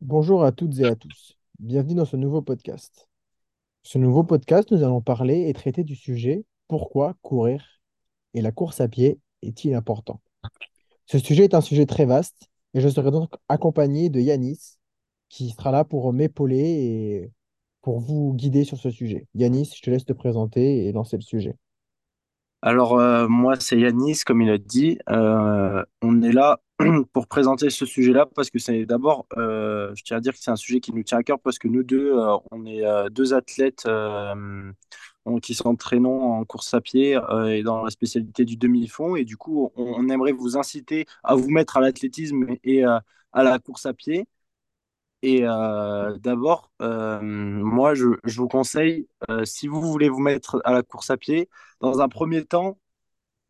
Bonjour à toutes et à tous. Bienvenue dans ce nouveau podcast. Ce nouveau podcast, nous allons parler et traiter du sujet pourquoi courir et la course à pied est-il important? Ce sujet est un sujet très vaste et je serai donc accompagné de Yanis qui sera là pour m'épauler et pour vous guider sur ce sujet. Yanis, je te laisse te présenter et lancer le sujet. Alors, euh, moi, c'est Yanis, comme il a dit. Euh, on est là pour présenter ce sujet-là parce que c'est d'abord, euh, je tiens à dire que c'est un sujet qui nous tient à cœur parce que nous deux, euh, on est euh, deux athlètes qui s'entraînent en course à pied et dans la spécialité du demi-fond. Et du coup, on, aimerait vous inciter à vous mettre à l'athlétisme et à la course à pied. Et d'abord, moi, je, je vous conseille, si vous voulez vous mettre à la course à pied, dans un premier temps,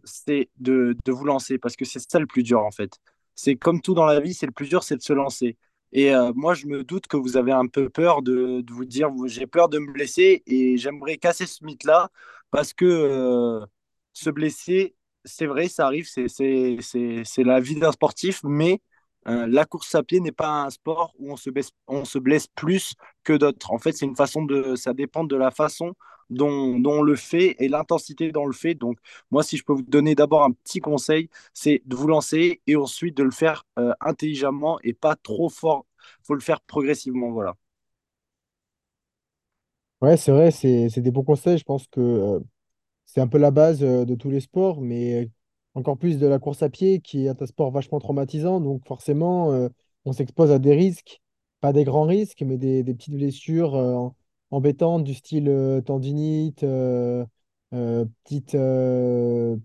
c'est de, de vous lancer parce que c'est ça le plus dur en fait. C'est comme tout dans la vie, c'est le plus dur, c'est de se lancer. Et euh, moi, je me doute que vous avez un peu peur de, vous dire, j'ai peur de me blesser et j'aimerais casser ce mythe-là parce que euh, se blesser, c'est vrai, ça arrive, c'est la vie d'un sportif, mais euh, la course à pied n'est pas un sport où on se blesse, on se blesse plus que d'autres. En fait, c'est une façon de, ça dépend de la façon dont, dont on le fait et l'intensité on le fait. Donc, moi, si je peux vous donner d'abord un petit conseil, c'est de vous lancer et ensuite de le faire euh, intelligemment et pas trop fort. Il faut le faire progressivement, voilà. Ouais, c'est vrai, c'est des bons conseils. Je pense que euh, C'est un peu la base euh, de tous les sports, mais encore plus de la course à pied, qui est un sport vachement traumatisant. Donc forcément, on s'expose à des risques, pas des grands risques, mais des, des petites blessures embêtantes du style euh, tendinite, euh, euh, petite,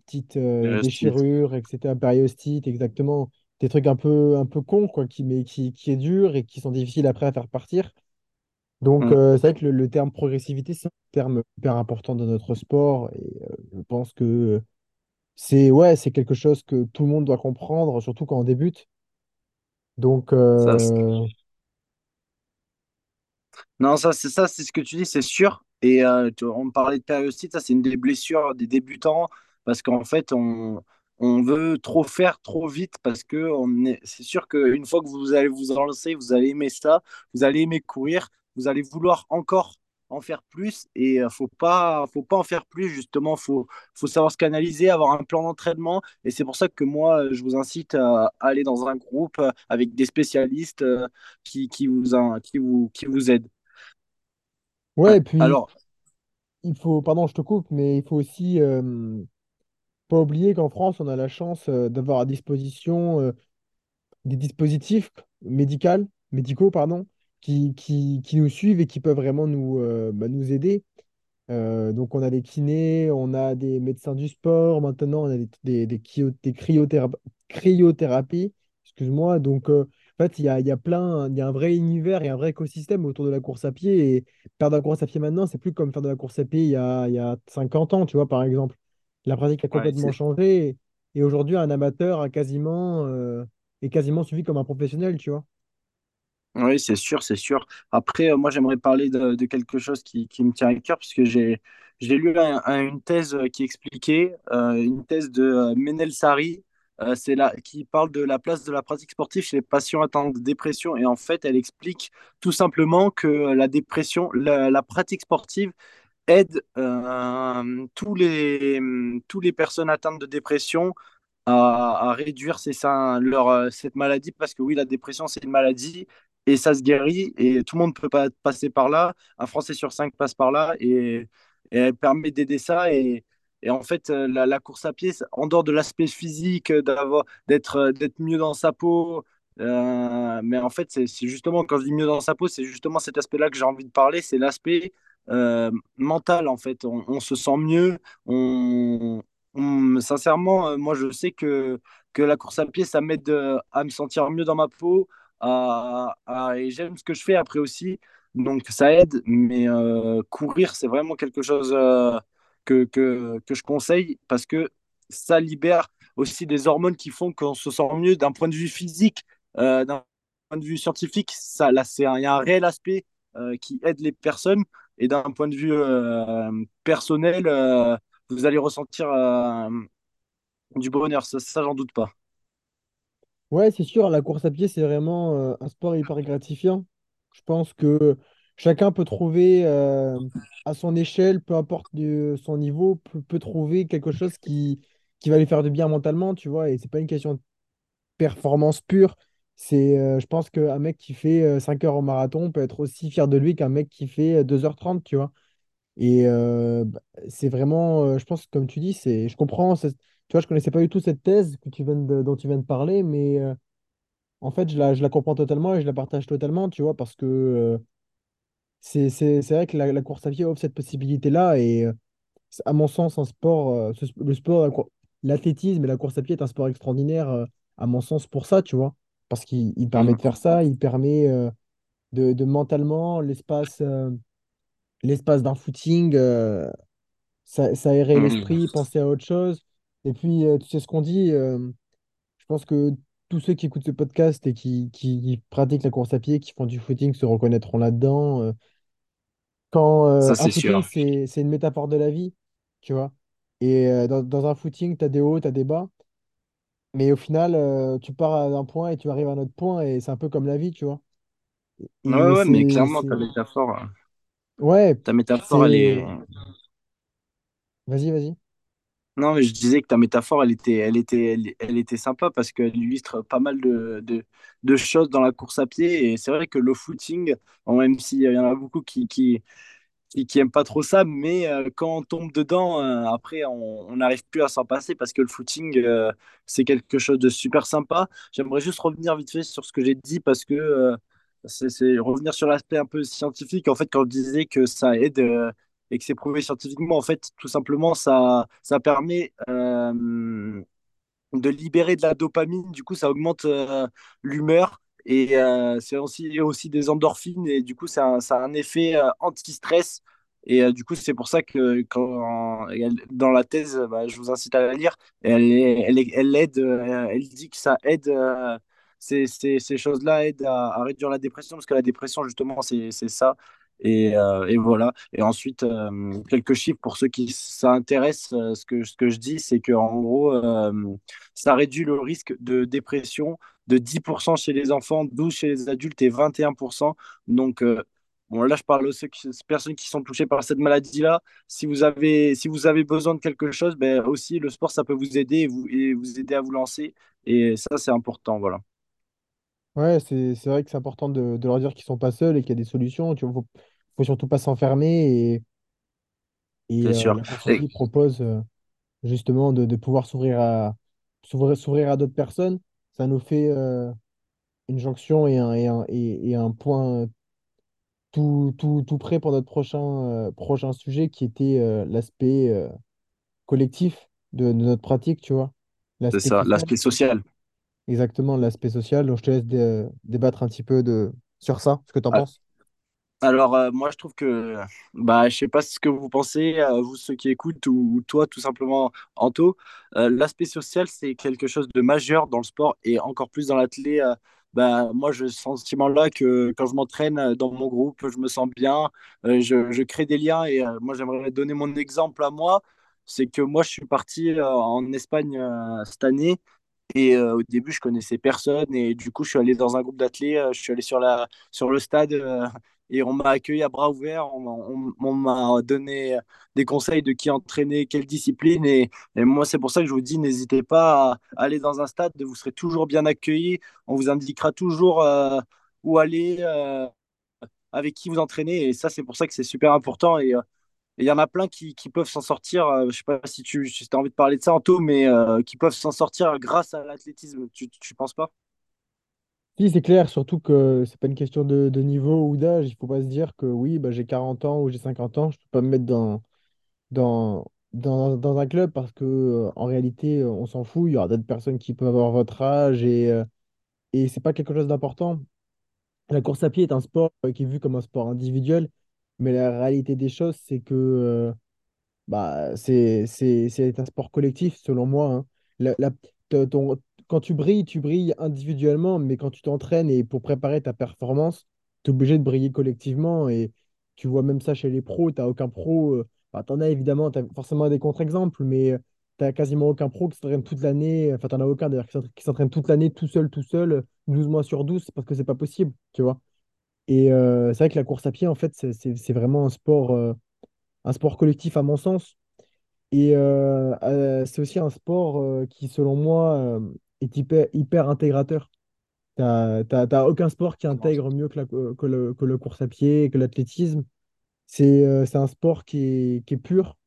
petite déchirure, etc., périostite, exactement. Des trucs un peu, un peu cons, quoi, qui, mais qui, qui est dur et qui sont difficiles après à faire partir. Donc, Mm. euh, c'est vrai que le, le terme progressivité, c'est un terme hyper important dans notre sport. Et euh, je pense que c'est ouais, c'est quelque chose que tout le monde doit comprendre, surtout quand on débute. Donc, Ça, Non, ça, c'est ça, c'est ce que tu dis, c'est sûr. Et euh, on parlait de périostite, ça, c'est une des blessures des débutants parce qu'en fait, on, on veut trop faire trop vite parce que on est, c'est sûr qu'une fois que vous allez vous lancer, vous allez aimer ça, vous allez aimer courir, vous allez vouloir encore en faire plus et euh, faut pas, faut pas en faire plus, justement, faut, faut savoir se canaliser, avoir un plan d'entraînement. Et c'est pour ça que moi, je vous incite à aller dans un groupe avec des spécialistes euh, qui, qui vous, qui vous, qui vous aident. Ouais, et puis Alors, il faut, pardon, je te coupe, mais il faut aussi euh, pas oublier qu'en France, on a la chance euh, d'avoir à disposition euh, des dispositifs médicaux, médicaux, pardon, qui, qui, qui nous suivent et qui peuvent vraiment nous, bah, nous aider. Euh, donc, on a des kinés, on a des médecins du sport, maintenant, on a des, des, des, cryo- des cryothéra- cryothérapies. Excuse-moi. Donc, euh, en fait, il y a, y a plein, il y a un vrai univers et un vrai écosystème autour de la course à pied. Et faire de la course à pied maintenant, c'est plus comme faire de la course à pied il y a, y a 50 ans, tu vois, par exemple. La pratique a complètement changé. Et, et aujourd'hui, un amateur a quasiment, euh, est quasiment suivi comme un professionnel, tu vois. oui, c'est sûr, c'est sûr. Après, euh, moi, j'aimerais parler de, de quelque chose qui, qui me tient à cœur, parce que j'ai, j'ai lu un- un- une thèse euh, qui expliquait, euh, une thèse de Menel Sari, euh, c'est là, qui parle de la place de la pratique sportive chez les patients atteints de dépression. Et en fait, elle explique tout simplement que la dépression, la, pratique sportive aide euh, tous les, tous les personnes atteintes de dépression à, réduire euh, cette maladie, parce que oui, la dépression, c'est une maladie et ça se guérit et tout le monde peut pas passer par là. Un Français sur cinq passe par là et, et elle permet d'aider ça. Et, et en fait, euh, la, course à pied, en dehors de l'aspect physique, euh, euh, d'être mieux dans sa peau, mais en fait, c'est justement, quand je dis mieux dans sa peau, c'est justement cet aspect-là que j'ai envie de parler, c'est l'aspect mental, en fait. On, se sent mieux, on, sincèrement, moi je sais que, que la course à pied, ça m'aide à me sentir mieux dans ma peau, et j'aime ce que je fais après aussi, donc ça aide, mais courir, c'est vraiment quelque chose que, que, je conseille parce que ça libère aussi des hormones qui font qu'on se sent mieux d'un point de vue physique, euh, d'un point de vue scientifique, ça, là, c'est il y a un réel aspect euh, qui aide les personnes, et d'un point de vue euh, personnel, vous allez ressentir du bonheur, ça, ça j'en doute pas. Ouais, c'est sûr, la course à pied, c'est vraiment un sport hyper gratifiant. Je pense que chacun peut trouver euh, à son échelle, peu importe son niveau, peut, trouver quelque chose qui, qui va lui faire du bien mentalement, tu vois. Et c'est pas une question de performance pure. C'est, euh, je pense qu'un mec qui fait euh, 5 heures au marathon peut être aussi fier de lui qu'un mec qui fait euh, deux heures trente tu vois. Et euh, bah, c'est vraiment, euh, je pense, comme tu dis, c'est, je comprends. Tu vois, je connaissais pas du tout cette thèse que tu viens de- dont tu viens de parler, mais. euh, en fait, je la, je la comprends totalement et je la partage totalement, tu vois, parce que euh, c'est, c'est, c'est vrai que la, la course à pied offre cette possibilité-là et euh, à mon sens, un sport, euh, ce- le sport, l'athlétisme et la course à pied est un sport extraordinaire, euh, à mon sens, pour ça, tu vois, parce qu'il il permet de faire ça, il permet de, de mentalement, l'espace l'espace d'un footing, ça, ça aérer Mhm. l'esprit, penser à autre chose. Et puis, tu sais ce qu'on dit. Je pense que tous ceux qui écoutent ce podcast et qui, qui- qui pratiquent la course à pied, qui font du footing, se reconnaîtront là-dedans. Euh, Quand euh, Ça, un c'est footing, sûr. c'est, c'est une métaphore de la vie, tu vois. Et euh, dans, dans un footing, tu as des hauts, tu as des bas. Mais au final, euh, tu pars d'un point et tu arrives à un autre point. Et c'est un peu comme la vie, tu vois. Ouais, Et ouais, mais c'est... clairement, ta c'est- métaphore, euh, Ouais, ta métaphore, elle est. c'est... Vas-y, vas-y. Non, mais je disais que ta métaphore, elle était, elle était, elle, était sympa parce qu'elle illustre pas mal de, choses dans la course à pied. Et c'est vrai que le footing, même s'il y en a beaucoup qui, qui, qui, qui aiment pas trop ça, mais euh, quand on tombe dedans, euh, après, on n'arrive plus à s'en passer parce que le footing, euh, c'est quelque chose de super sympa. J'aimerais juste revenir vite fait sur ce que j'ai dit parce que c'est revenir sur l'aspect un peu scientifique. En fait, quand je disais que ça aide et que c'est prouvé scientifiquement, en fait, tout simplement, ça, ça permet euh, de libérer de la dopamine. Du coup, ça augmente euh, l'humeur et euh, c'est aussi, aussi des endorphines. Et du coup, ça, a un effet euh, anti-stress. Et du coup, c'est pour ça que dans la thèse, bah, je vous incite à la lire, elle, aide, elle dit que ça aide, ces, choses-là aident à, réduire la dépression, parce que la dépression, justement, c'est ça. Et, euh, et voilà. Et ensuite, euh, quelques chiffres pour ceux qui s'intéressent. euh, ce que, je dis, c'est qu'en gros, euh, ça réduit le risque de dépression de 10% chez les enfants, 12% chez les adultes et 21%. Donc, là, je parle aux personnes qui sont touchées par cette maladie-là. Si vous avez, si vous avez besoin de quelque chose, ben, aussi, le sport, ça peut vous aider et vous, et vous aider à vous lancer. Et ça, c'est important. Voilà, Ouais, c'est c'est vrai que c'est important de, de leur dire qu'ils sont pas seuls et qu'il y a des solutions. Tu vois, faut, faut surtout pas s'enfermer. Et, et c'est euh, sûr. la Et, propose. euh, justement de, de pouvoir s'ouvrir à s'ouvrir s'ouvrir à d'autres personnes. Ça nous fait euh, une jonction et un, et un, et, et un point tout, tout, tout prêt pour notre prochain, euh, prochain sujet qui était euh, l'aspect euh, collectif de, de notre pratique, tu vois. c'est L'aspect ça, social. l'aspect social. Exactement, l'aspect social. Donc je te laisse dé- débattre un petit peu de, sur ça, ce que tu en penses. Alors, euh, moi, je trouve que, bah, je sais pas ce que vous pensez, euh, vous ceux qui écoutent, ou, ou toi, tout simplement, Anto, euh, l'aspect social, c'est quelque chose de majeur dans le sport et encore plus dans l'athlé. bah, moi, j'ai ce sentiment-là que quand je m'entraîne dans mon groupe, je me sens bien, je, je crée des liens et moi, j'aimerais donner mon exemple à moi. C'est que moi, je suis parti en Espagne cette année et euh, au début, je connaissais personne. Et du coup, je suis allé dans un groupe d'athlètes. euh, je suis allé sur, la, sur le stade euh, et on m'a accueilli à bras ouverts. On, m'a on- on m'a donné des conseils de qui entraîner, quelle discipline. Et, moi, c'est pour ça que je vous dis, n'hésitez pas à aller dans un stade. Vous serez toujours bien accueillis. On vous indiquera toujours où aller, avec qui vous entraînez. Et ça, c'est pour ça que c'est super important. Il y en a plein qui, peuvent s'en sortir. euh, je sais pas si tu si as envie de parler de ça, Anto, mais euh, qui peuvent s'en sortir grâce à l'athlétisme. Tu, tu penses pas? Si, c'est clair, surtout que c'est pas une question de, niveau ou d'âge. Il faut pas se dire que oui, bah, j'ai 40 ans ou j'ai 50 ans, je peux pas me mettre dans, dans, dans, un club parce que euh, en réalité, on s'en fout. Il y aura d'autres personnes qui peuvent avoir votre âge et, et c'est pas quelque chose d'important. La course à pied est un sport qui est vu comme un sport individuel, mais la réalité des choses, c'est que euh, bah, c'est, un sport collectif, selon moi. hein. La- ton- quand tu brilles, tu brilles individuellement, mais quand tu t'entraînes et pour préparer ta performance, tu es obligé de briller collectivement. Et tu vois même ça chez les pros, tu n'as aucun pro. Euh, bah, t'en as évidemment, tu as forcément des contre-exemples, mais t'as quasiment aucun pro qui s'entraîne toute l'année. Enfin, t'en as aucun d'ailleurs qui s'entraîne qui s'entraîne toute l'année tout seul, tout seul, 12 mois sur 12 parce que c'est pas possible, tu vois. Et euh, c'est vrai que la course à pied, en fait, c'est vraiment un sport, euh, un sport collectif à mon sens. Et euh, c'est aussi un sport qui, selon moi, est hyper, hyper intégrateur. T'as, t'as, t'as aucun sport qui intègre mieux que, la, que le, que le course à pied, que l'athlétisme. C'est un sport qui est, qui est pur,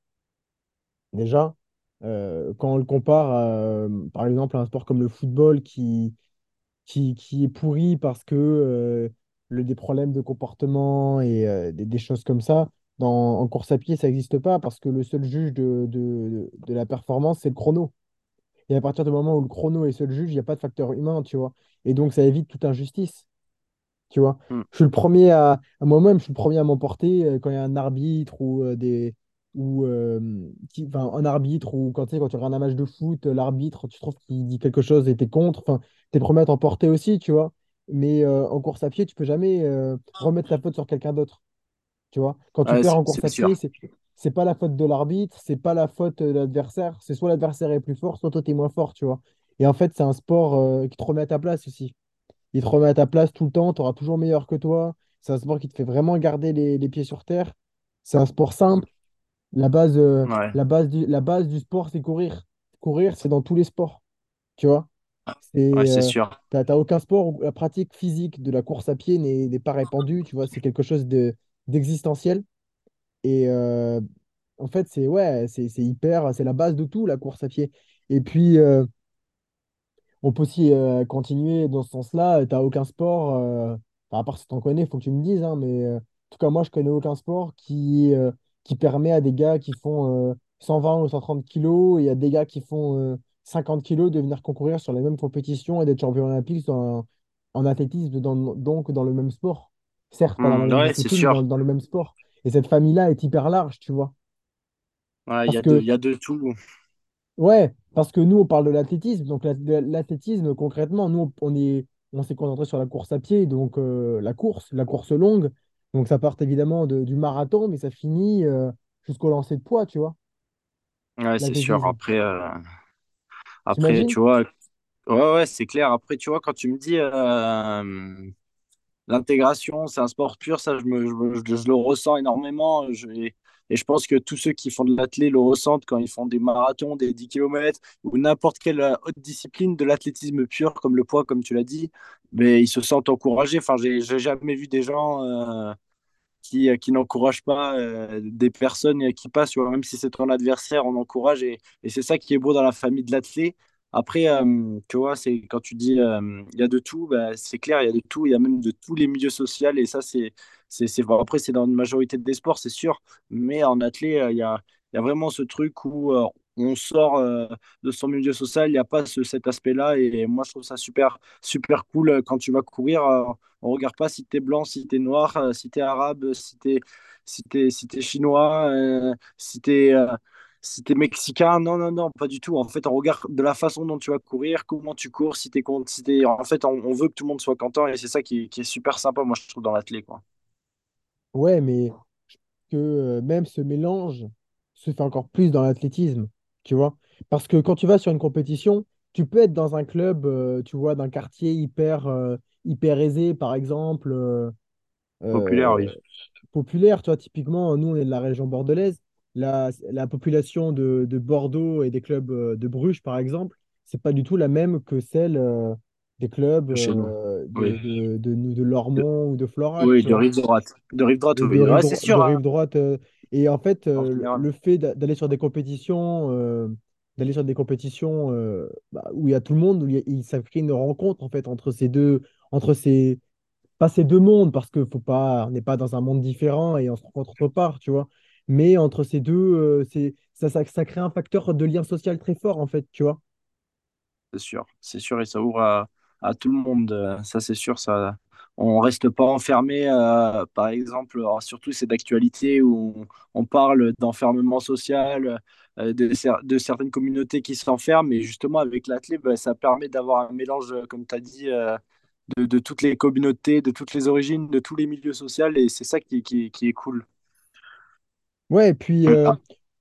déjà. Quand on le compare, à, par exemple, à un sport comme le football qui, qui, qui est pourri parce que le, des problèmes de comportement et euh, des, des choses comme ça, dans, en course à pied, ça n'existe pas parce que le seul juge de, de, de la performance, c'est le chrono. Et à partir du moment où le chrono est seul juge, il n'y a pas de facteur humain, tu vois. Et donc, ça évite toute injustice. Tu vois, Mm. je suis le premier à, à moi-même, je suis le premier à m'emporter euh, quand il y a un arbitre ou euh, des ou euh, qui, enfin, un arbitre ou quand tu sais, quand tu regardes un match de foot, l'arbitre, tu trouves qu'il dit quelque chose et t'es contre, enfin, t'es le premier à t'emporter aussi, tu vois. Mais euh, en course à pied, tu peux jamais euh, remettre la faute sur quelqu'un d'autre, tu vois? Quand tu Ouais, perds en course à sûr. pied, c'est c'est pas la faute de l'arbitre, c'est pas la faute de l'adversaire, c'est soit l'adversaire est plus fort, soit toi t'es moins fort, tu vois? Et en fait, c'est un sport euh, qui te remet à ta place aussi. Il te remet à ta place tout le temps, tu auras toujours meilleur que toi. C'est un sport qui te fait vraiment garder les, les pieds sur terre. C'est un sport simple. La base, euh, Ouais, la base du, la base du sport, c'est courir. Courir, c'est dans tous les sports, tu vois? Ouais, C'est, euh, sûr. t'as, t'as aucun sport où la pratique physique de la course à pied n'est pas répandue, tu vois. C'est quelque chose de, d'existentiel. Et euh, en fait, c'est ouais, c'est c'est hyper, c'est la base de tout, la course à pied. Et puis, euh, on peut aussi euh, continuer dans ce sens-là. Tu n'as aucun sport, à part si tu en connais, il faut que tu me dises, hein, mais en tout cas, moi, je connais aucun sport qui, qui permet à des gars qui font euh, 120 ou 130 kilos et à des gars qui font 50 kilos de venir concourir sur les mêmes compétitions et d'être champion olympique dans- en athlétisme, dans- donc dans le même sport. Certes, pas dans Mm, ouais, dans, le même sport. Et cette famille-là est hyper large, tu vois. Ouais, il y Parce a de, il que y a de tout. Ouais, parce que nous, on parle de l'athlétisme. Donc, l'athlétisme, concrètement, nous, on on est, on s'est concentré sur la course à pied, donc euh, la course, la course longue. Donc, ça part évidemment de- du marathon, mais ça finit euh, jusqu'au lancer de poids, tu vois, Ouais, c'est sûr. Après, euh, après, tu vois, ouais, ouais, c'est clair. Après, tu vois, quand tu me dis euh, l'intégration, c'est un sport pur, ça, je, me, je, me- je- je le ressens énormément. Je, et, je pense que tous ceux qui font de l'athlé le ressentent quand ils font des marathons, des 10 kilomètres ou n'importe quelle euh, autre discipline de l'athlétisme pur, comme le poids, comme tu l'as dit, mais ils se sentent encouragés. Enfin, j'ai jamais vu des gens. euh, qui, euh, qui n'encourage pas euh, des personnes qui passent, même si c'est ton adversaire, on encourage et, et c'est ça qui est beau dans la famille de l'athlète. Après, euh, tu vois, c'est quand tu dis euh, il y a de tout, bah, c'est clair, il y a de tout, il y a même de tous les milieux sociaux et ça, c'est, c'est, après, c'est dans une majorité des sports, c'est sûr, mais en athlète, euh, il y a, y a vraiment ce truc où euh, on sort euh, de son milieu social, il n'y a pas ce, cet aspect-là et moi, je trouve ça super, super cool euh, quand tu vas courir. euh, on regarde pas si t'es blanc, si t'es noir, euh, si t'es arabe, si si t'es si t'es chinois, si t'es euh, si mexicain. Non, non, non, pas du tout. En fait, on regarde de la façon dont tu vas courir, comment tu cours, si t'es con- si En fait, on, veut que tout le monde soit content et c'est ça qui, est super sympa, moi, je trouve, dans l'athlé. Ouais, mais que même ce mélange se fait encore plus dans l'athlétisme, tu vois. Parce que quand tu vas sur une compétition, tu peux être dans un club, euh, tu vois, d'un quartier hyper, euh, hyper aisé, par exemple. euh, Populaire, euh, oui. populaire. Tu vois, typiquement, nous, on est de la région bordelaise. La, la population de, de Bordeaux et des clubs euh, de Bruges, par exemple, c'est pas du tout la même que celle euh, des clubs Chez nous. euh, Oui. de, de, de, de De- Lormont ou de Florac, oui, tu de vois rive droite. De rive droite, de, de oui. rive, Ouais, c'est dro- de sûr, hein, rive droite. euh, et en fait, en euh, le général. le fait d'a- d'aller sur des compétitions, euh, d'aller sur des compétitions euh, bah, où il y a tout le monde, où il, ça crée une rencontre en fait entre ces deux, entre ces, pas ces deux mondes, parce que faut pas, on n'est pas dans un monde différent et on se rencontre autre part, tu vois. Mais entre ces deux, c'est, ça, ça, ça crée un facteur de lien social très fort en fait, tu vois. C'est sûr, c'est sûr, et ça ouvre à, à tout le monde. Ça, c'est sûr, ça. On reste pas enfermé. euh, par exemple, alors, surtout c'est d'actualité où on, on parle d'enfermement social, euh, de, cer- de certaines communautés qui s'enferment. Et justement, avec l'athlète, bah, ça permet d'avoir un mélange, euh, comme tu as dit, euh, de, de toutes les communautés, de toutes les origines, de tous les milieux sociaux. Et c'est ça qui, qui, qui est cool. Ouais, et puis ah,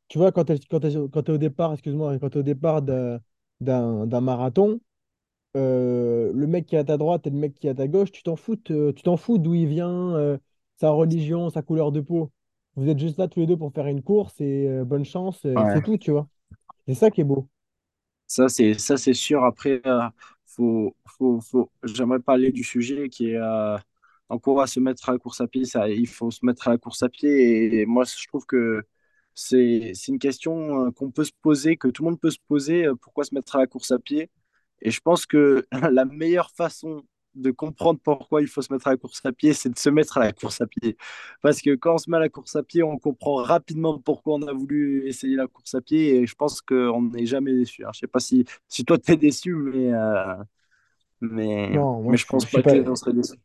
tu vois, quand tu es, au départ, excuse-moi, quand tu es au départ d'un marathon, euh, le mec qui est à ta droite et le mec qui est à ta gauche, tu t'en fous, de- tu t'en fous d'où il vient, euh, sa religion, sa couleur de peau. Vous êtes juste là tous les deux pour faire une course et euh, bonne chance, euh, c'est tout, tu vois. C'est ça qui est beau. Ça, c'est ça, c'est sûr. Après, euh, faut, faut, faut... j'aimerais parler du sujet qui est euh, en quoi se mettre à la course à pied. Ça, il faut se mettre à la course à pied. Et moi, je trouve que c'est, c'est une question euh, qu'on peut se poser, que tout le monde peut se poser. euh, Pourquoi se mettre à la course à pied? Et je pense que la meilleure façon de comprendre pourquoi il faut se mettre à la course à pied, c'est de se mettre à la course à pied. Parce que quand on se met à la course à pied, on comprend rapidement pourquoi on a voulu essayer la course à pied et je pense qu'on n'est jamais déçu. Je sais pas si, si toi t'es déçu, mais, euh, mais, Non, moi mais je pense je pas que pas. les gens seraient déçus.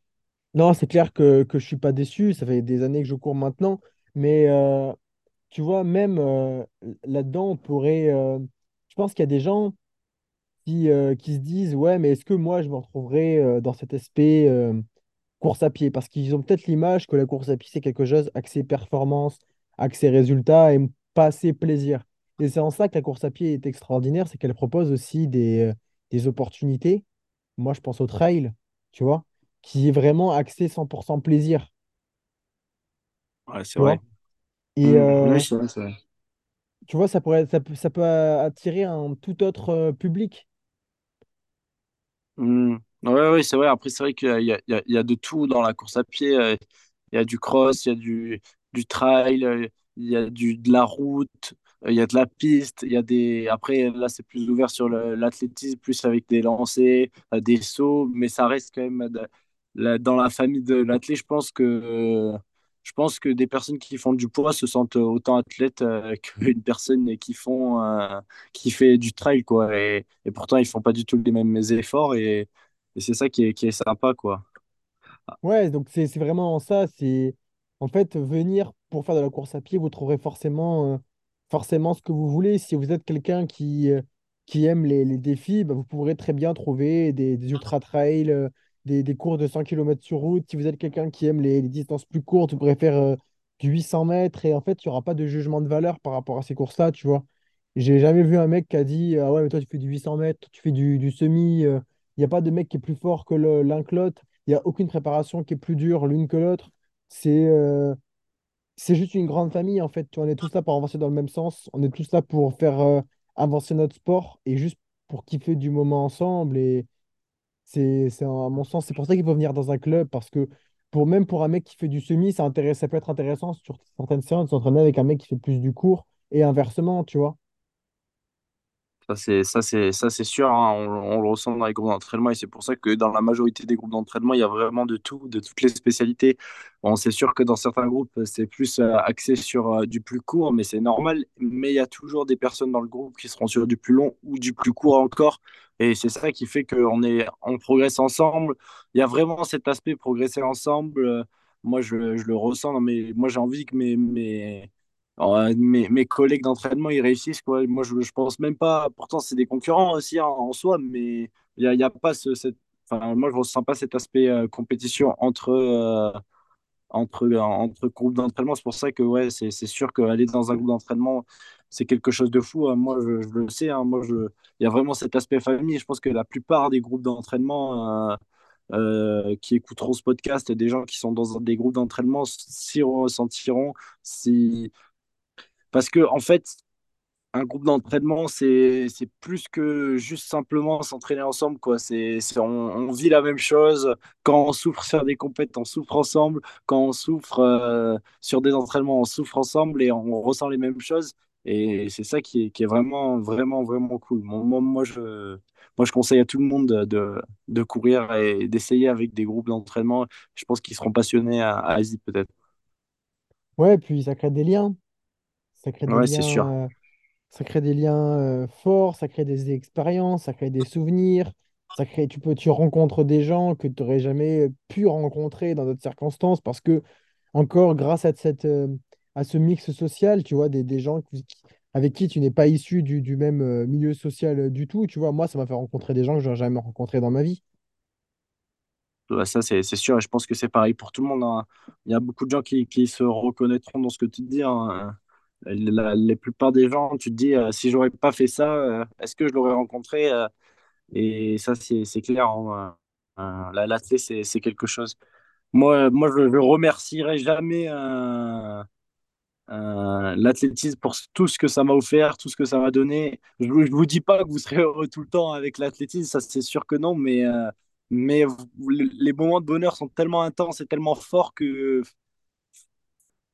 Non, c'est clair que, que je suis pas déçu. Ça fait des années que je cours maintenant, mais euh, tu vois, même euh, là-dedans, on pourrait. euh, je pense qu'il y a des gens qui, euh, qui se disent, ouais, mais est-ce que moi je me retrouverai euh, dans cet aspect euh, course à pied? Parce qu'ils ont peut-être l'image que la course à pied c'est quelque chose axé performance, axé résultat et pas assez plaisir. Et c'est en ça que la course à pied est extraordinaire, c'est qu'elle propose aussi des, des opportunités moi je pense au trail, tu vois, qui est vraiment axé 100% plaisir, Ouais, c'est vrai. Et Mm, oui, c'est vrai, c'est vrai. tu vois, ça pourrait, ça peut, ça peut attirer un tout autre euh, public. Mm. Ouais, ouais, c'est vrai. Après, c'est vrai qu'il y a, il y a- il y a de tout dans la course à pied. euh, Il y a du cross, il y a du, du trail, euh, il y a du, de la route, euh, il y a de la piste. Il y a des... Après, là, c'est plus ouvert sur l'athlétisme, plus avec des lancers, des sauts, mais ça reste quand même la- dans la famille de l'athlète. Je pense que, je pense que des personnes qui font du poids se sentent autant athlètes euh, qu'une personne euh, qui fait du trail, quoi. Et, pourtant, ils font pas du tout les mêmes efforts et, c'est ça qui est, sympa, quoi. Ouais, donc c'est vraiment ça. C'est en fait venir pour faire de la course à pied, vous trouverez forcément, euh, forcément ce que vous voulez. Si vous êtes quelqu'un qui, qui aime les, défis, bah, vous pourrez très bien trouver des, des ultra trails, des, des courses de 100 km sur route. Si vous êtes quelqu'un qui aime les, distances plus courtes, vous pourrez faire euh, du 800 mètres. Et en fait, il n'y aura pas de jugement de valeur par rapport à ces courses-là, tu vois. J'ai jamais vu un mec qui a dit, ah ouais, mais toi tu fais du 800 mètres, tu fais du, du semi. euh, Il n'y a pas de mec qui est plus fort que l'un que l'autre. Il n'y a aucune préparation qui est plus dure l'une que l'autre. C'est euh, juste une grande famille, en fait. Tu On est tous là pour avancer dans le même sens. On est tous là pour faire avancer notre sport et juste pour kiffer du moment ensemble. C'est, à mon sens, c'est pour ça qu'il faut venir dans un club. Parce que pour, même pour un mec qui fait du semi, ça, ça peut être intéressant sur certaines séances de s'entraîner avec un mec qui fait plus du court et inversement, tu vois. Ça, c'est, ça, ça, c'est sûr, hein, on, on le ressent dans les groupes d'entraînement et c'est pour ça que dans la majorité des groupes d'entraînement, il y a vraiment de tout, de toutes les spécialités. Bon, c'est sûr que dans certains groupes, c'est plus euh, axé sur euh, du plus court, mais c'est normal. Mais il y a toujours des personnes dans le groupe qui seront sur du plus long ou du plus court encore. Et c'est ça qui fait qu'on est, on progresse ensemble. Il y a vraiment cet aspect progresser ensemble. Moi, je, je le ressens, mais moi, j'ai envie que mes, mes, euh, mes, collègues d'entraînement, ils réussissent, quoi. Moi, je, je pense même pas. Pourtant, c'est des concurrents aussi en soi, mais il n'y a, pas ce, cette. Enfin, moi, je ressens pas cet aspect euh, compétition entre, euh, entre, entre groupes d'entraînement. C'est pour ça que, ouais, c'est sûr qu'aller dans un groupe d'entraînement, c'est quelque chose de fou. hein. Moi, je, le sais. hein. Moi, je, il y a vraiment cet aspect famille. Je pense que la plupart des groupes d'entraînement. euh, euh, qui écouteront ce podcast, des gens qui sont dans des groupes d'entraînement s'y ressentiront, si, parce que, en fait, un groupe d'entraînement, c'est, plus que juste simplement s'entraîner ensemble, quoi. On vit la même chose. Quand on souffre sur des compètes, on souffre ensemble. Quand on souffre euh, sur des entraînements, on souffre ensemble et on, ressent les mêmes choses. Et c'est ça qui est, qui est vraiment, vraiment, vraiment cool. Moi, je, moi, je conseille à tout le monde de, de, de courir et d'essayer avec des groupes d'entraînement. Je pense qu'ils seront passionnés à, à Asie, peut-être. Ouais, puis ça crée des liens. Ça crée des Ouais, c'est sûr. liens. euh, Ça crée des liens euh, forts, ça crée des expériences, ça crée des souvenirs, ça crée, tu peux, tu rencontres des gens que tu n'aurais jamais pu rencontrer dans d'autres circonstances parce que, encore grâce à, cette, euh, à ce mix social, tu vois, des, des gens avec qui tu n'es pas issu du, du même euh, milieu social euh, du tout, tu vois, moi, ça m'a fait rencontrer des gens que je n'aurais jamais rencontrés dans ma vie. Ça, c'est sûr, et je pense que c'est pareil pour tout le monde. hein. Il y a beaucoup de gens qui, qui se reconnaîtront dans ce que tu dis. hein. La, la plupart des gens, tu te dis, euh, si j'aurais pas fait ça, euh, est-ce que je l'aurais rencontré? et ça, c'est clair. hein, la- c'est c'est quelque chose. Moi, moi je ne remercierai jamais euh, euh, l'athlétisme pour tout ce que ça m'a offert, tout ce que ça m'a donné. Je ne vous dis pas que vous serez heureux tout le temps avec l'athlétisme, ça c'est sûr que non, mais, euh, les moments de bonheur sont tellement intenses et tellement forts que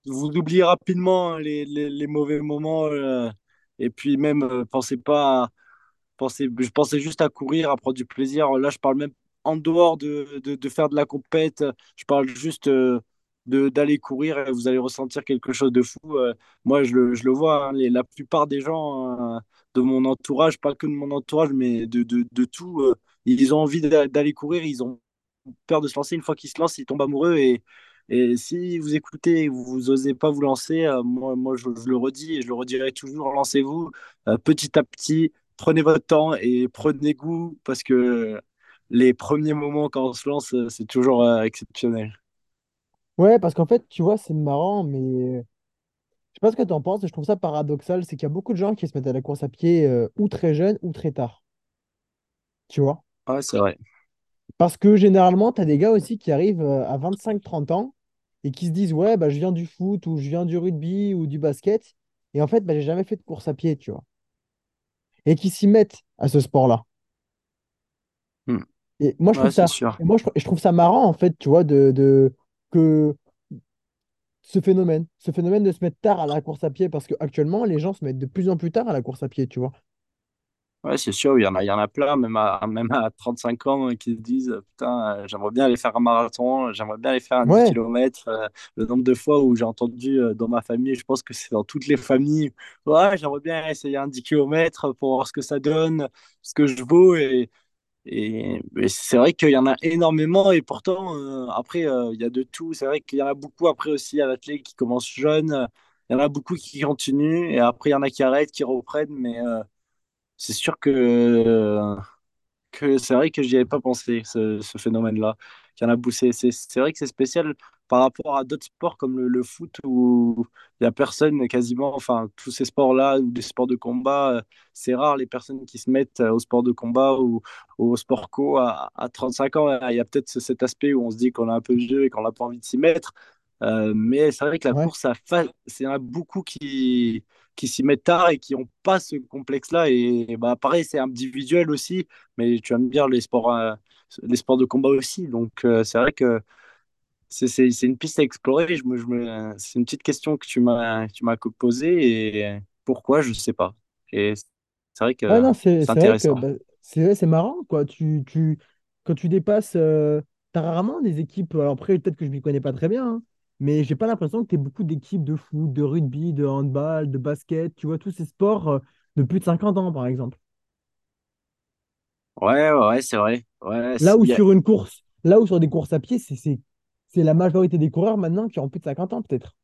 vous oubliez rapidement les, mauvais moments. euh, et puis même, pensez pas à- pensais, je pensais juste à courir, à prendre du plaisir. Là, je parle même en dehors de, de, faire de la compète. Je parle juste d'aller courir et vous allez ressentir quelque chose de fou. Euh, moi, je le, je le vois, hein, la plupart des gens euh, de mon entourage, pas que de mon entourage, mais de, de, de tout, euh, ils ont envie d'a- d'aller courir, ils ont peur de se lancer. Une fois qu'ils se lancent, ils tombent amoureux. Et, et si vous écoutez et vous n'osez pas vous lancer, moi, moi je, je le redis et je le redirai toujours, lancez-vous petit à petit prenez votre temps et prenez goût parce que les premiers moments quand on se lance, c'est toujours exceptionnel. Ouais, parce qu'en fait, tu vois, c'est marrant, mais je sais pas ce que tu en penses, et je trouve ça paradoxal, c'est qu'il y a beaucoup de gens qui se mettent à la course à pied euh, ou très jeunes ou très tard, tu vois? Ouais, c'est vrai. Parce que généralement, tu as des gars aussi qui arrivent euh, à vingt-cinq trente ans et qui se disent, ouais, bah, je viens du foot ou je viens du rugby ou du basket, et en fait, bah, j'ai jamais fait de course à pied, tu vois. Et qui s'y mettent à ce sport-là. Hmm. Et moi, je trouve c'est ça, sûr. et moi, je, je trouve ça marrant, en fait, tu vois, de, de, que ce phénomène, ce phénomène de se mettre tard à la course à pied, parce qu'actuellement, les gens se mettent de plus en plus tard à la course à pied, tu vois. Ouais, c'est sûr, il y en a, il y en a plein, même à, même à 35 ans, euh, qui se disent, euh, putain, euh, j'aimerais bien aller faire un marathon, j'aimerais bien aller faire un 10 Ouais, km. le nombre de fois où j'ai entendu euh, dans ma famille, je pense que c'est dans toutes les familles, ouais, j'aimerais bien essayer un 10 km pour voir ce que ça donne, ce que je vaux. Et, Et, c'est vrai qu'il y en a énormément et pourtant, euh, après, euh, il y a de tout. C'est vrai qu'il y en a beaucoup après aussi à l'athlète qui commencent jeunes. Il y en a beaucoup qui continuent et après, il y en a qui arrêtent, qui reprennent. Mais euh, c'est sûr que, que c'est vrai que j'y avais pas pensé, ce, phénomène-là. Qu'il y en a beaucoup. C'est vrai que c'est spécial par rapport à d'autres sports comme le, le foot où il y a personne quasiment, enfin, tous ces sports-là ou des sports de combat, euh, c'est rare les personnes qui se mettent euh, au sport de combat ou, ou au sport co à, à 35 ans. Il y a peut-être ce- cet aspect où on se dit qu'on est un peu vieux et qu'on n'a pas envie de s'y mettre. Euh, mais c'est vrai que la ouais. course à fa... c'est il y en a beaucoup qui qui s'y mettent tard et qui n'ont pas ce complexe-là. Et, bah, pareil, c'est individuel aussi, mais tu aimes bien les sports, euh, les sports de combat aussi. Donc, euh, c'est vrai que c'est une piste à explorer. Je me, je me- c'est une petite question que tu m'as tu m'as posée et pourquoi, je ne sais pas. Et c'est vrai que non, c'est intéressant. bah, c'est marrant, quoi. Tu, tu, quand tu dépasses, euh, t'as rarement des équipes. Alors après, peut-être que je m'y connais pas très bien, hein, mais j'ai pas l'impression que tu beaucoup d'équipes de foot, de rugby, de handball, de basket, tu vois, tous ces sports euh, de plus de 50 ans, par exemple. Ouais, ouais, c'est vrai. Ouais, Là où a- sur une course, là où sur des courses à pied, c'est c'est- la majorité des coureurs maintenant qui ont plus de 50 ans, peut-être.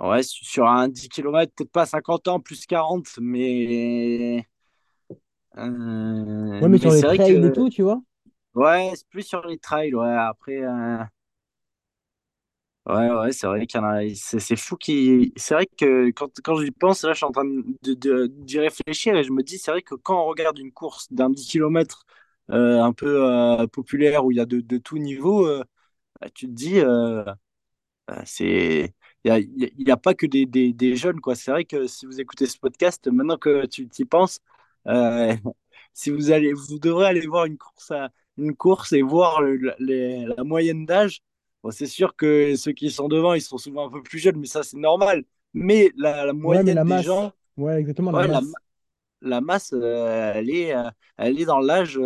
ouais, sur un 10 km, peut-être pas 50 ans, plus 40, mais, euh, Ouais, mais mais sur les trails et tout, tu vois. Ouais, c'est plus sur les trails, ouais. Après, euh, ouais, ouais, c'est vrai qu'il y en a. C'est c'est fou qui. C'est vrai que quand, quand j'y pense, là, je suis en train de, de- d'y réfléchir et je me dis, c'est vrai que quand on regarde une course d'un 10 km un peu euh, populaire où il y a de, de tout niveau, euh, tu te dis, euh, euh, c'est. Il n'y a, pas que des, des, des jeunes, quoi. C'est vrai que si vous écoutez ce podcast, maintenant que tu y penses, euh, si vous allez, vous devrez aller voir une course, à- une course et voir le- la, les- la moyenne d'âge. Bon, c'est sûr que ceux qui sont devant, ils sont souvent un peu plus jeunes, mais ça, c'est normal. Mais la, la Ouais, mais moyenne la des masse. gens, Ouais, exactement, la ouais, la, masse. la masse, euh, elle est, euh, elle est dans l'âge,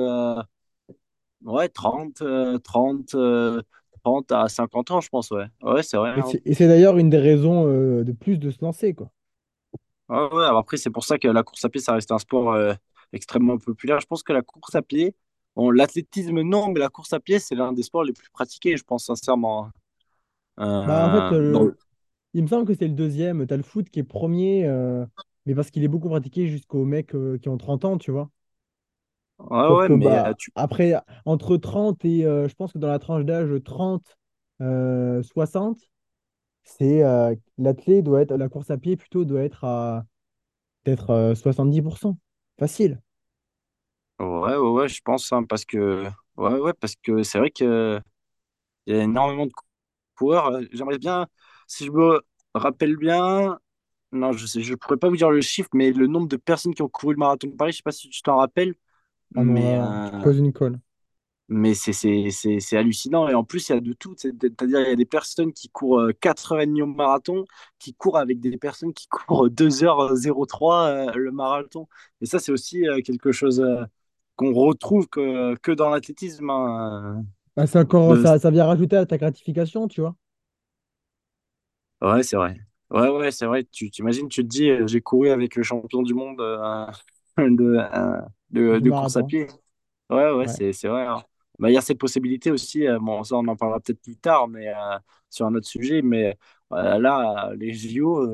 ouais, 30 euh, 30, euh, 30 à 50 ans, je pense, ouais. Ouais, c'est vrai. Et hein. c'est et c'est d'ailleurs une des raisons euh, de plus de se lancer, quoi. Ouais, ouais, alors après, c'est pour ça que la course à pied, ça reste un sport euh, extrêmement populaire. Je pense que la course à pied, bon, l'athlétisme, non, mais la course à pied, c'est l'un des sports les plus pratiqués, je pense sincèrement. Bah, en fait, hein. Euh, bon, il me semble que c'est le deuxième. T'as le foot qui est premier, mais parce qu'il est beaucoup pratiqué jusqu'aux mecs qui ont 30 ans, tu vois. Ouais, Sauf ouais, que, mais euh, bah, tu... après, entre 30 et, euh, je pense que dans la tranche d'âge 30, euh, 60, c'est euh, l'athlète doit être, la course à pied plutôt doit être à peut-être euh, 70%. Facile. Ouais, ouais, ouais, je pense, hein, parce que, ouais, ouais, parce que c'est vrai que il y a énormément de coureurs. Euh, J'aimerais bien, si je me rappelle bien, non, je sais, je pourrais pas vous dire le chiffre, mais le nombre de personnes qui ont couru le marathon de Paris, je sais pas si tu t'en rappelles, mais, là, tu euh, poses une colle. mais c'est hallucinant. Et en plus, il y a de tout. C'est- C'est-à-dire, il y a des personnes qui courent euh, 4h30 au marathon, qui courent avec des personnes qui courent deux heures zéro trois euh, le marathon. Et ça, c'est aussi euh, quelque chose euh, qu'on retrouve que, que dans l'athlétisme. hein, Bah, c'est encore, de... ça, ça vient rajouter à ta gratification, tu vois, Ouais, c'est vrai. Ouais, ouais, c'est vrai. Tu t'imagines, tu te dis, euh, j'ai couru avec le champion du monde euh, de, euh, de, du de course à pied. Ouais, ouais, Ouais. c'est, c'est vrai. hein. Bah, il y a cette possibilité aussi, euh, bon, ça on en parlera peut-être plus tard, mais euh, sur un autre sujet, mais euh, là, les JO,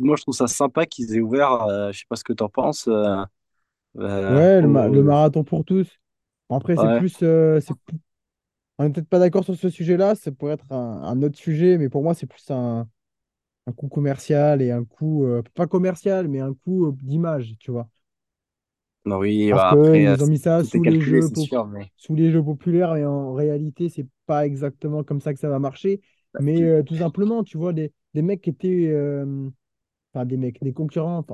moi je trouve ça sympa qu'ils aient ouvert, je sais pas ce que tu en penses, Ouais, le, ma- le au- marathon pour tous. Après, c'est plus, c'est on n'est peut-être pas d'accord sur ce sujet-là, ça pourrait être un, un autre sujet, mais pour moi, c'est plus un, un coût commercial et un coût, euh, pas commercial, mais un coût euh, d'image, tu vois. non, oui, Parce bah, après, qu'ils ont mis ça sous les jeux, pop- sûr, mais sous les jeux populaires, mais en réalité, c'est pas exactement comme ça que ça va marcher. Mais euh, tout simplement, tu vois, des, des mecs qui étaient, euh, enfin des mecs, des concurrents,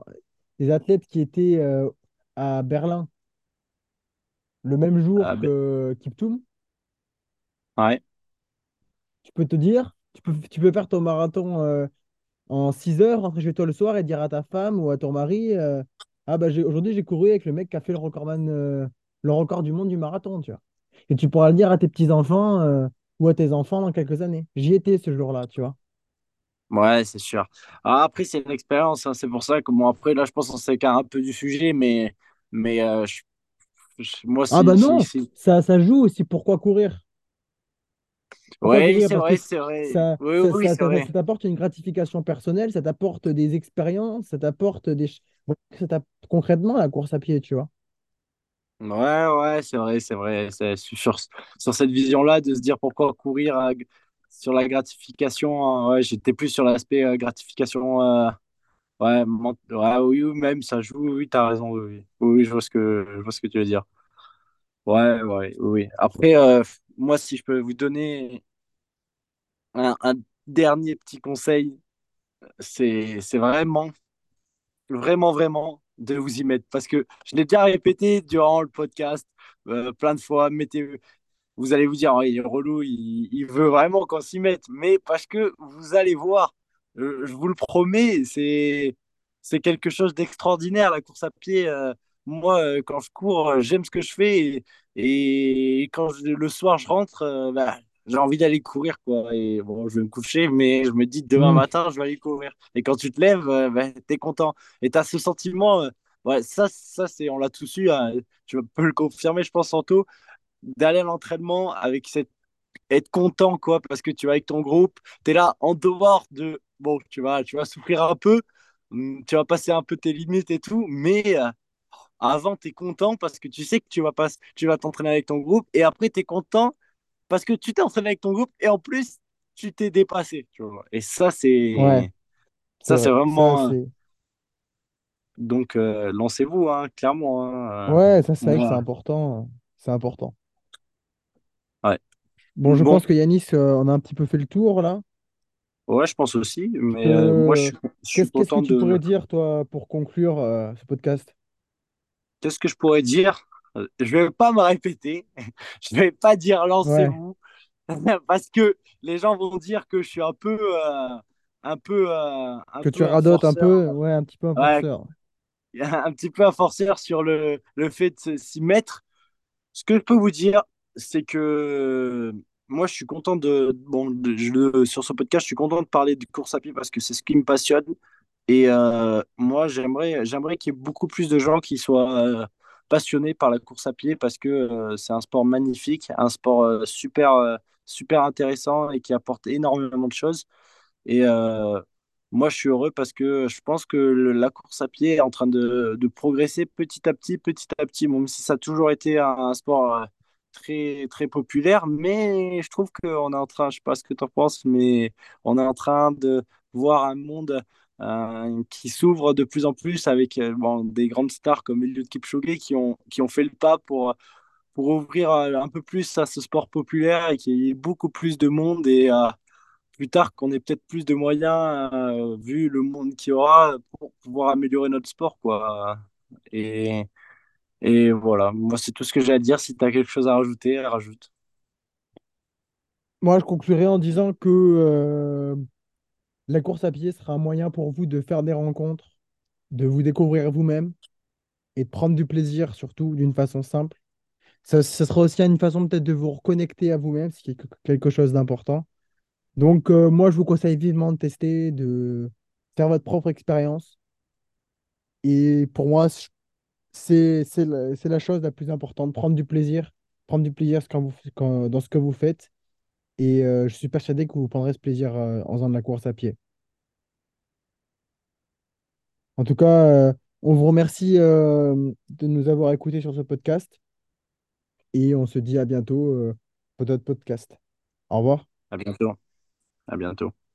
des athlètes qui étaient euh, à Berlin le même ah, jour ben, que Kiptoum, ouais. tu peux te dire, tu peux, tu peux faire ton marathon en 6 heures, rentrer chez toi le soir et dire à ta femme ou à ton mari, euh, ah bah j'ai, aujourd'hui j'ai couru avec le mec qui a fait le recordman, euh, le record du monde du marathon, tu vois. Et tu pourras le dire à tes petits-enfants euh, ou à tes enfants dans quelques années. J'y étais ce jour-là, tu vois. Ouais, c'est sûr. Ah, après, c'est une expérience, hein, c'est pour ça que bon, après, là, je pense qu'on s'écarte un peu du sujet, mais, mais euh, je- je- moi, Ah bah non, ça, ça joue aussi. Pourquoi courir? Oui, c'est vrai, c'est vrai. ça, Oui, ça, oui, ça, ça- t'apporte une gratification personnelle, ça t'apporte des expériences, ça t'apporte des... ça concrètement la course à pied, tu vois. Ouais, ouais, c'est vrai, c'est vrai. Sur, sur cette vision-là, de se dire pourquoi courir à- sur la gratification, hein, ouais, j'étais plus sur l'aspect euh, gratification. euh, ouais, ouais, oui, oui, même ça joue. Oui, t'as raison. Oui, oui, je vois ce que, je vois ce que tu veux dire. Ouais, ouais, oui. oui. Après, euh, moi, si je peux vous donner un, dernier petit conseil, c'est, vraiment, vraiment, vraiment de vous y mettre. Parce que je l'ai déjà répété durant le podcast euh, plein de fois. Mettez, vous allez vous dire, oh, il est relou, il, il veut vraiment qu'on s'y mette. Mais parce que vous allez voir, je vous le promets, c'est, quelque chose d'extraordinaire, la course à pied. euh, moi, euh, quand je cours, j'aime ce que je fais. Et quand je- le soir, je rentre, euh, bah, j'ai envie d'aller courir, quoi. Et bon, je vais me coucher, mais je me dis, demain Hmm. matin, je vais aller courir. Et quand tu te lèves, euh, bah, t'es content. Et t'as ce sentiment, euh, ouais, ça, ça c'est, on l'a tous eu, hein, tu peux le confirmer, je pense, Santo d'aller à l'entraînement avec cette être content quoi parce que tu vas avec ton groupe tu es là en dehors de bon tu vas tu vas souffrir un peu hum, tu vas passer un peu tes limites et tout mais euh, avant tu es content parce que tu sais que tu vas pas tu vas t'entraîner avec ton groupe et après tu es content parce que tu t'es entraîné avec ton groupe et en plus tu t'es dépassé tu vois et ça c'est ça c'est. Ça, vraiment donc euh, lancez-vous hein, clairement hein. Ouais, ça, c'est vrai que c'est important. C'est important. ouais Bon, je bon pense que Yanis, euh, on a un petit peu fait le tour, là. ouais je pense aussi mais euh, moi je suis je suis Qu'est-ce, que content tu de pourrais dire, toi, pour conclure euh, ce podcast? Qu'est-ce que je pourrais dire? Euh, Je vais pas me répéter. Je vais pas dire Ouais, lancez-vous parce que les gens vont dire que je suis un peu, euh, un peu, euh, un que tu peu radotes un peu. Ouais, un petit peu un Ouais, forceur. un petit peu un forceur sur le, le fait de s'y mettre. Ce que je peux vous dire, c'est que moi, je suis content de, bon, de- je- sur ce podcast, je suis content de parler de course à pied parce que c'est ce qui me passionne. Et euh, moi, j'aimerais, j'aimerais qu'il y ait beaucoup plus de gens qui soient euh, passionnés par la course à pied parce que euh, c'est un sport magnifique, un sport super, super intéressant et qui apporte énormément de choses. Et moi, je suis heureux parce que je pense que la course à pied est en train de, progresser petit à petit, petit à petit, même si ça a toujours été un, sport très, très populaire, mais je trouve qu'on est en train, je sais pas ce que tu en penses, mais on est en train de voir un monde euh, qui s'ouvre de plus en plus avec euh, des grandes stars comme Eliud Kipchoge qui ont, qui ont fait le pas pour, pour ouvrir euh, un peu plus à ce sport populaire et qu'il y ait beaucoup plus de monde et plus tard qu'on ait peut-être plus de moyens, vu le monde qu'il y aura, pour pouvoir améliorer notre sport, quoi. Et, et voilà, moi c'est tout ce que j'ai à dire. Si tu as quelque chose à rajouter, rajoute. Moi, je conclurai en disant que la course à pied sera un moyen pour vous de faire des rencontres, de vous découvrir vous-même et de prendre du plaisir, surtout d'une façon simple. Ça, sera aussi une façon peut-être de vous reconnecter à vous-même, ce qui est quelque chose d'important. Donc, euh, moi, je vous conseille vivement de tester, de faire votre propre expérience. Et pour moi, c'est, la, chose la plus importante, prendre du plaisir, prendre du plaisir dans ce que vous faites. Et euh, je suis persuadé que vous prendrez ce plaisir euh, en faisant de la course à pied. En tout cas, euh, on vous remercie de nous avoir écoutés sur ce podcast et on se dit à bientôt pour d'autres podcasts. Au revoir. À bientôt. À bientôt.